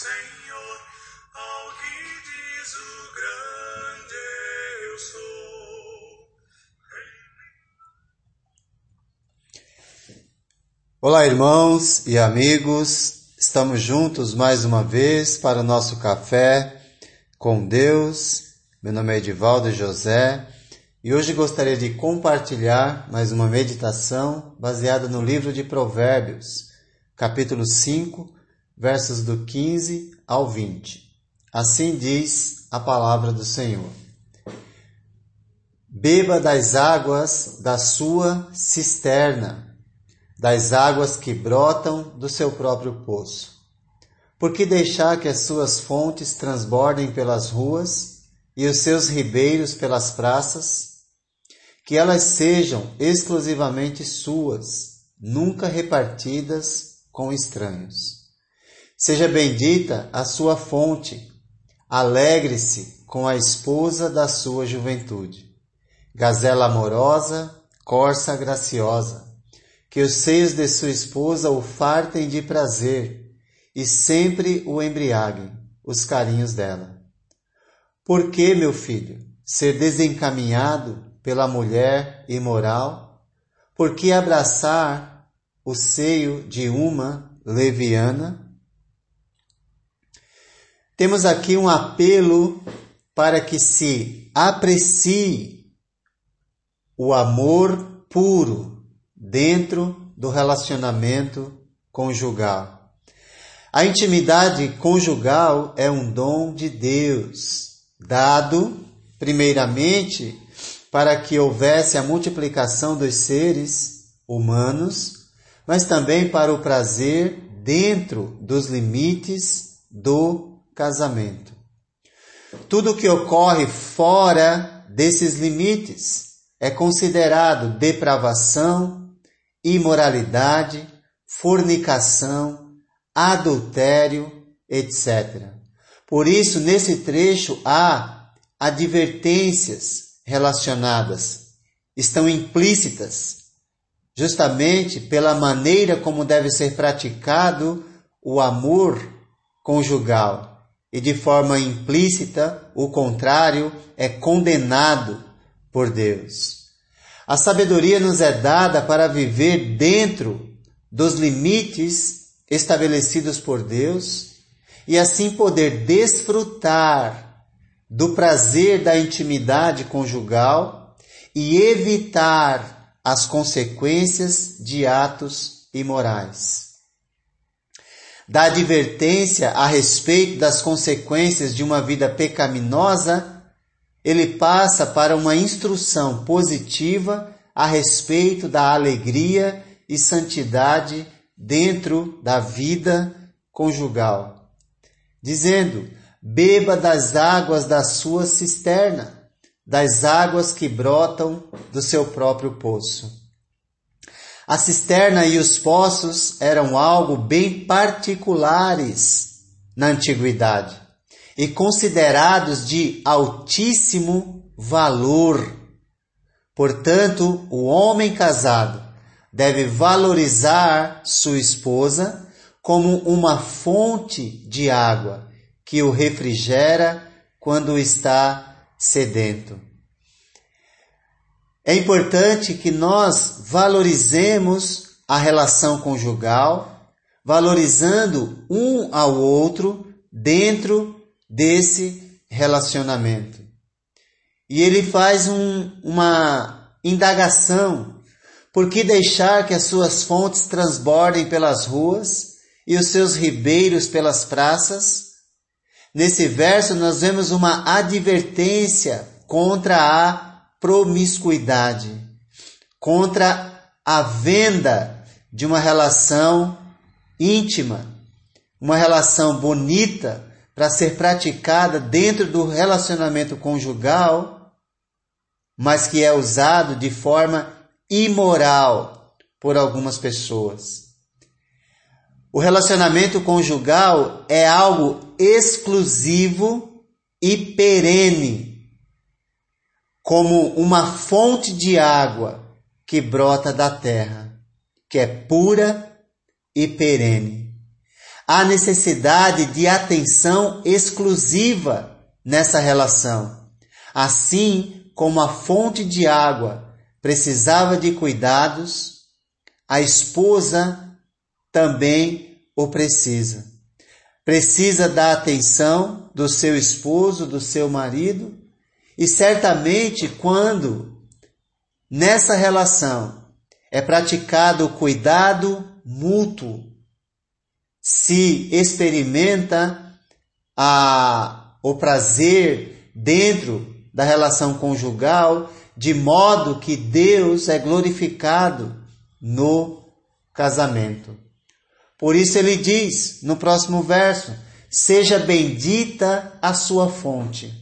Senhor, ao que diz o grande eu sou. Olá, irmãos e amigos, estamos juntos mais uma vez para o nosso café com Deus. Meu nome é Edivaldo José e hoje gostaria de compartilhar mais uma meditação baseada no livro de Provérbios, capítulo 5 versos do 15 ao 20. Assim diz a palavra do Senhor. Beba das águas da sua cisterna das águas que brotam do seu próprio poço. Por que deixar que as suas fontes transbordem pelas ruas e os seus ribeiros pelas praças? Que elas sejam exclusivamente suas, nunca repartidas com estranhos. Seja bendita a sua fonte, alegre-se com a esposa da sua juventude. Gazela amorosa, corça graciosa, que os seios de sua esposa o fartem de prazer e sempre o embriaguem os carinhos dela. Por que, meu filho, ser desencaminhado pela mulher imoral? Por que abraçar o seio de uma leviana? Temos aqui um apelo para que se aprecie o amor puro dentro do relacionamento conjugal. A intimidade conjugal é um dom de Deus, dado, primeiramente, para que houvesse a multiplicação dos seres humanos, mas também para o prazer dentro dos limites do casamento. Tudo que ocorre fora desses limites é considerado depravação, imoralidade, fornicação, adultério, etc. Por isso, nesse trecho há advertências relacionadas, estão implícitas, justamente pela maneira como deve ser praticado o amor conjugal. E de forma implícita, o contrário é condenado por Deus. A sabedoria nos é dada para viver dentro dos limites estabelecidos por Deus e assim poder desfrutar do prazer da intimidade conjugal e evitar as consequências de atos imorais. Da advertência a respeito das consequências de uma vida pecaminosa ele passa para uma instrução positiva a respeito da alegria e santidade dentro da vida conjugal, dizendo: beba das águas da sua cisterna, das águas que brotam do seu próprio poço. A cisterna e os poços eram algo bem particulares na antiguidade e considerados de altíssimo valor. Portanto, o homem casado deve valorizar sua esposa como uma fonte de água que o refrigera quando está sedento. É importante que nós valorizemos a relação conjugal, valorizando um ao outro dentro desse relacionamento. E ele faz um, uma indagação: por que deixar que as suas fontes transbordem pelas ruas e os seus ribeiros pelas praças? Nesse verso, nós vemos uma advertência contra a promiscuidade, contra a venda de uma relação íntima, uma relação bonita, para ser praticada dentro do relacionamento conjugal, mas que é usado de forma imoral por algumas pessoas. O relacionamento conjugal é algo exclusivo e perene, como uma fonte de água que brota da terra, que é pura e perene há necessidade de atenção exclusiva nessa relação. Assim como a fonte de água precisava de cuidados, a esposa também o precisa. Precisa da atenção do seu esposo, do seu marido, e certamente quando nessa relação é praticado o cuidado mútuo, se experimenta a, o prazer dentro da relação conjugal, de modo que Deus é glorificado no casamento. Por isso ele diz no próximo verso: Seja bendita a sua fonte.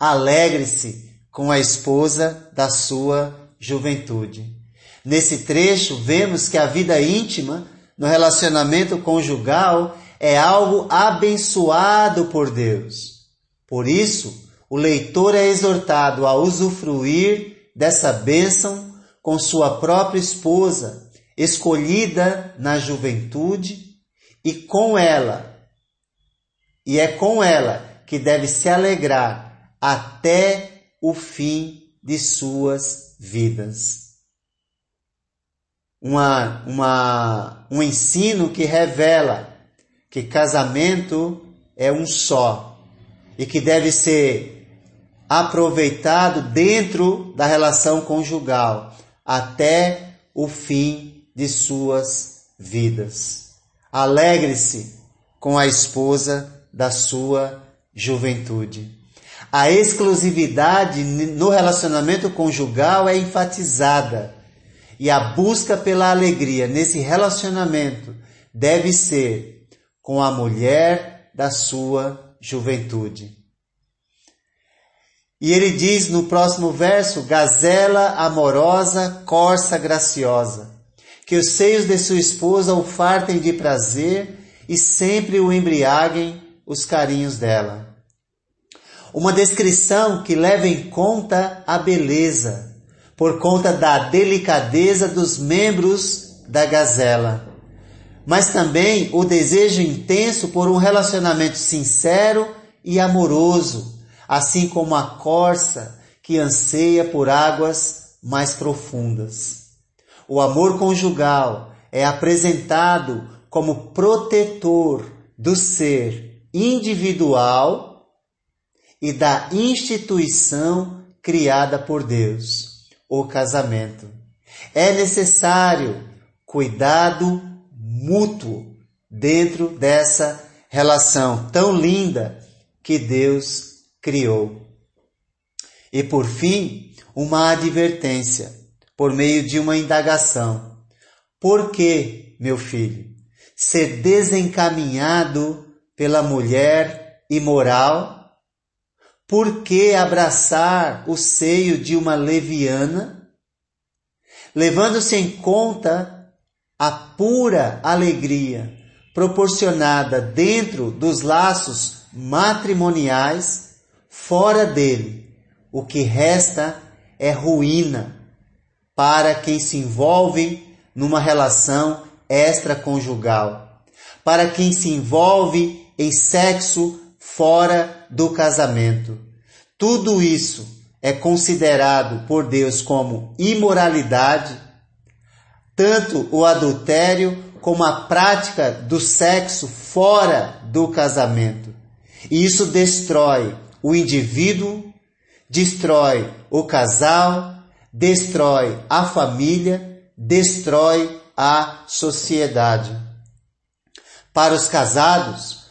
Alegre-se com a esposa da sua juventude. Nesse trecho, vemos que a vida íntima no relacionamento conjugal é algo abençoado por Deus. Por isso, o leitor é exortado a usufruir dessa bênção com sua própria esposa, escolhida na juventude, e com ela, e é com ela que deve se alegrar até o fim de suas vidas. Uma, uma, um ensino que revela que casamento é um só e que deve ser aproveitado dentro da relação conjugal até o fim de suas vidas. Alegre-se com a esposa da sua juventude. A exclusividade no relacionamento conjugal é enfatizada e a busca pela alegria nesse relacionamento deve ser com a mulher da sua juventude. E ele diz no próximo verso: Gazela amorosa, corça graciosa, que os seios de sua esposa o fartem de prazer e sempre o embriaguem os carinhos dela. Uma descrição que leva em conta a beleza, por conta da delicadeza dos membros da gazela, mas também o desejo intenso por um relacionamento sincero e amoroso assim como a corça que anseia por águas mais profundas. O amor conjugal é apresentado como protetor do ser individual e da instituição criada por Deus, o casamento. É necessário cuidado mútuo dentro dessa relação tão linda que Deus criou. E por fim, uma advertência por meio de uma indagação. Por que, meu filho, ser desencaminhado pela mulher imoral? Por que abraçar o seio de uma leviana? Levando-se em conta a pura alegria proporcionada dentro dos laços matrimoniais, Fora dele, o que resta é ruína para quem se envolve numa relação extraconjugal, para quem se envolve em sexo fora do casamento. Tudo isso é considerado por Deus como imoralidade, tanto o adultério como a prática do sexo fora do casamento. E isso destrói o indivíduo, destrói o casal, destrói a família, destrói a sociedade. Para os casados,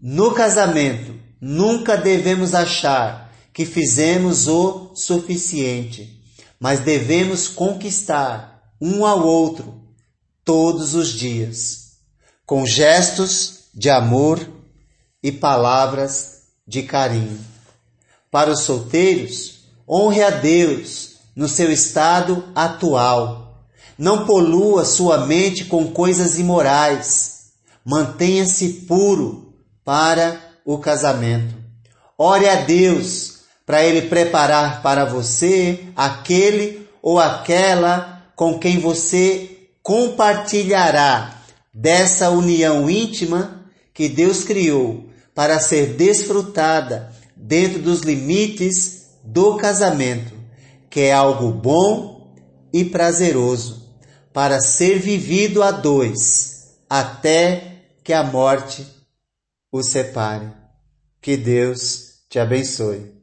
no casamento, nunca devemos achar que fizemos o suficiente, mas devemos conquistar um ao outro todos os dias, com gestos de amor e palavras de carinho. Para os solteiros, honre a Deus no seu estado atual. Não polua sua mente com coisas imorais. Mantenha-se puro para o casamento. Ore a Deus para Ele preparar para você aquele ou aquela com quem você compartilhará dessa união íntima que Deus criou para ser desfrutada dentro dos limites do casamento, que é algo bom e prazeroso, para ser vivido a dois, até que a morte o separe. Que Deus te abençoe.